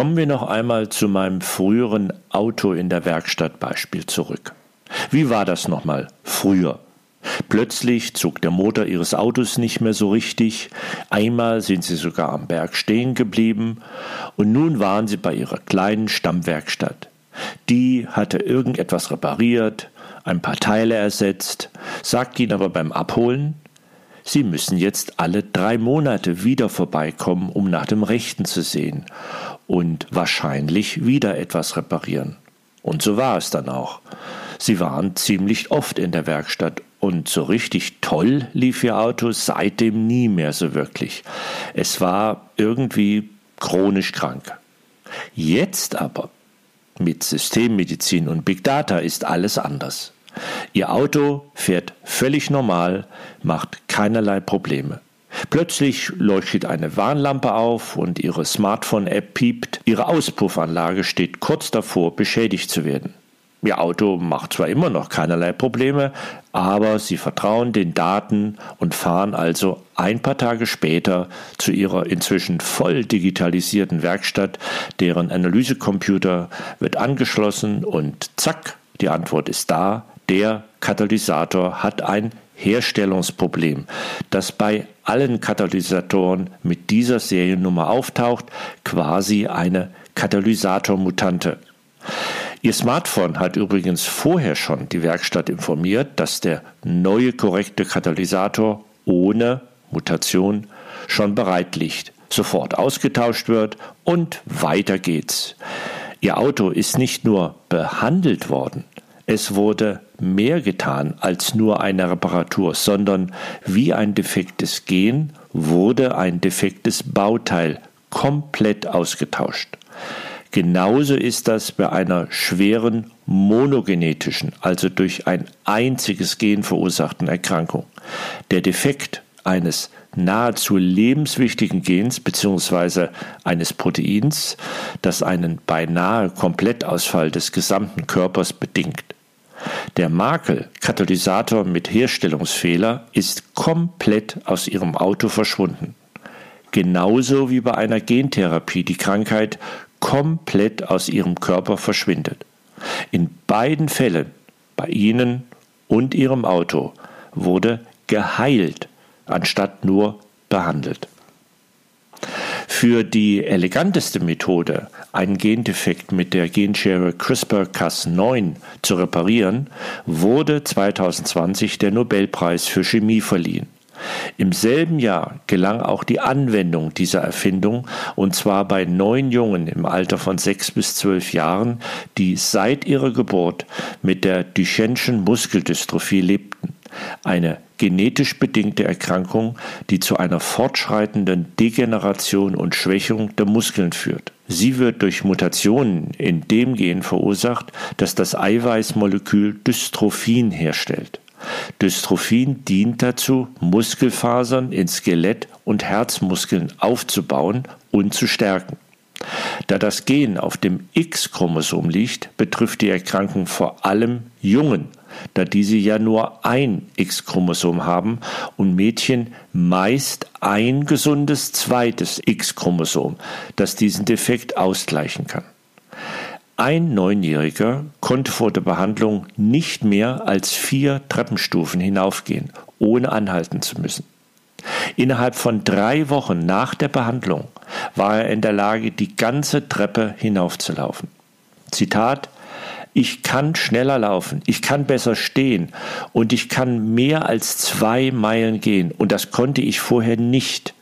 Kommen wir noch einmal zu meinem früheren Auto in der Werkstatt Beispiel zurück. Wie war das nochmal früher? Plötzlich zog der Motor ihres Autos nicht mehr so richtig, einmal sind sie sogar am Berg stehen geblieben, und nun waren sie bei ihrer kleinen Stammwerkstatt. Die hatte irgendetwas repariert, ein paar Teile ersetzt, sagte ihnen aber beim Abholen, Sie müssen jetzt alle drei Monate wieder vorbeikommen, um nach dem Rechten zu sehen und wahrscheinlich wieder etwas reparieren. Und so war es dann auch. Sie waren ziemlich oft in der Werkstatt und so richtig toll lief ihr Auto seitdem nie mehr so wirklich. Es war irgendwie chronisch krank. Jetzt aber mit Systemmedizin und Big Data ist alles anders. Ihr Auto fährt völlig normal, macht keinerlei Probleme. Plötzlich leuchtet eine Warnlampe auf und Ihre Smartphone-App piept. Ihre Auspuffanlage steht kurz davor, beschädigt zu werden. Ihr Auto macht zwar immer noch keinerlei Probleme, aber Sie vertrauen den Daten und fahren also ein paar Tage später zu Ihrer inzwischen voll digitalisierten Werkstatt, deren Analysecomputer wird angeschlossen und zack, die Antwort ist da, der Katalysator hat ein Herstellungsproblem, das bei allen Katalysatoren mit dieser Seriennummer auftaucht, quasi eine Katalysatormutante. Ihr Smartphone hat übrigens vorher schon die Werkstatt informiert, dass der neue korrekte Katalysator ohne Mutation schon bereit liegt, sofort ausgetauscht wird und weiter geht's. Ihr Auto ist nicht nur behandelt worden, es wurde mehr getan als nur eine Reparatur, sondern wie ein defektes Gen wurde ein defektes Bauteil komplett ausgetauscht. Genauso ist das bei einer schweren monogenetischen, also durch ein einziges Gen verursachten Erkrankung. Der Defekt eines nahezu lebenswichtigen Gens bzw. eines Proteins, das einen beinahe Komplettausfall des gesamten Körpers bedingt. Der Makel Katalysator mit Herstellungsfehler ist komplett aus ihrem Auto verschwunden. Genauso wie bei einer Gentherapie die Krankheit komplett aus ihrem Körper verschwindet. In beiden Fällen, bei Ihnen und Ihrem Auto, wurde geheilt, anstatt nur behandelt. Für die eleganteste Methode, einen Gendefekt mit der Genschere CRISPR-Cas9 zu reparieren, wurde 2020 der Nobelpreis für Chemie verliehen. Im selben Jahr gelang auch die Anwendung dieser Erfindung, und zwar bei neun Jungen im Alter von sechs bis zwölf Jahren, die seit ihrer Geburt mit der Duchenne'schen Muskeldystrophie lebten eine genetisch bedingte Erkrankung, die zu einer fortschreitenden Degeneration und Schwächung der Muskeln führt. Sie wird durch Mutationen in dem Gen verursacht, das das Eiweißmolekül Dystrophin herstellt. Dystrophin dient dazu, Muskelfasern in Skelett und Herzmuskeln aufzubauen und zu stärken. Da das Gen auf dem X-Chromosom liegt, betrifft die Erkrankung vor allem Jungen da diese ja nur ein X-Chromosom haben und Mädchen meist ein gesundes zweites X-Chromosom, das diesen Defekt ausgleichen kann. Ein Neunjähriger konnte vor der Behandlung nicht mehr als vier Treppenstufen hinaufgehen, ohne anhalten zu müssen. Innerhalb von drei Wochen nach der Behandlung war er in der Lage, die ganze Treppe hinaufzulaufen. Zitat ich kann schneller laufen, ich kann besser stehen und ich kann mehr als zwei Meilen gehen und das konnte ich vorher nicht.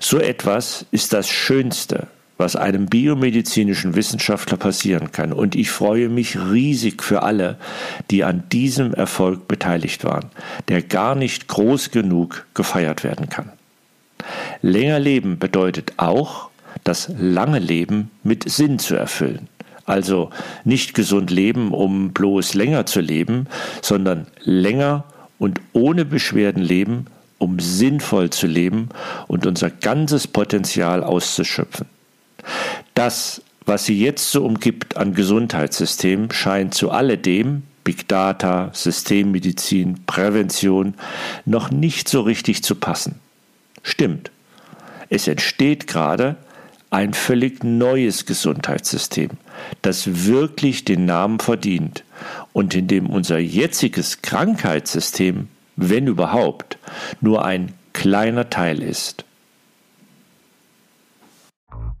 So etwas ist das Schönste, was einem biomedizinischen Wissenschaftler passieren kann. Und ich freue mich riesig für alle, die an diesem Erfolg beteiligt waren, der gar nicht groß genug gefeiert werden kann. Länger leben bedeutet auch, das lange Leben mit Sinn zu erfüllen Also nicht gesund leben, um bloß länger zu leben, sondern länger und ohne Beschwerden leben, um sinnvoll zu leben und unser ganzes Potenzial auszuschöpfen. Das, was sie jetzt so umgibt an Gesundheitssystem, scheint zu alledem, Big Data, Systemmedizin, Prävention, noch nicht so richtig zu passen. Stimmt. Es entsteht gerade ein völlig neues Gesundheitssystem, das wirklich den Namen verdient und in dem unser jetziges Krankheitssystem, wenn überhaupt, nur ein kleiner Teil ist.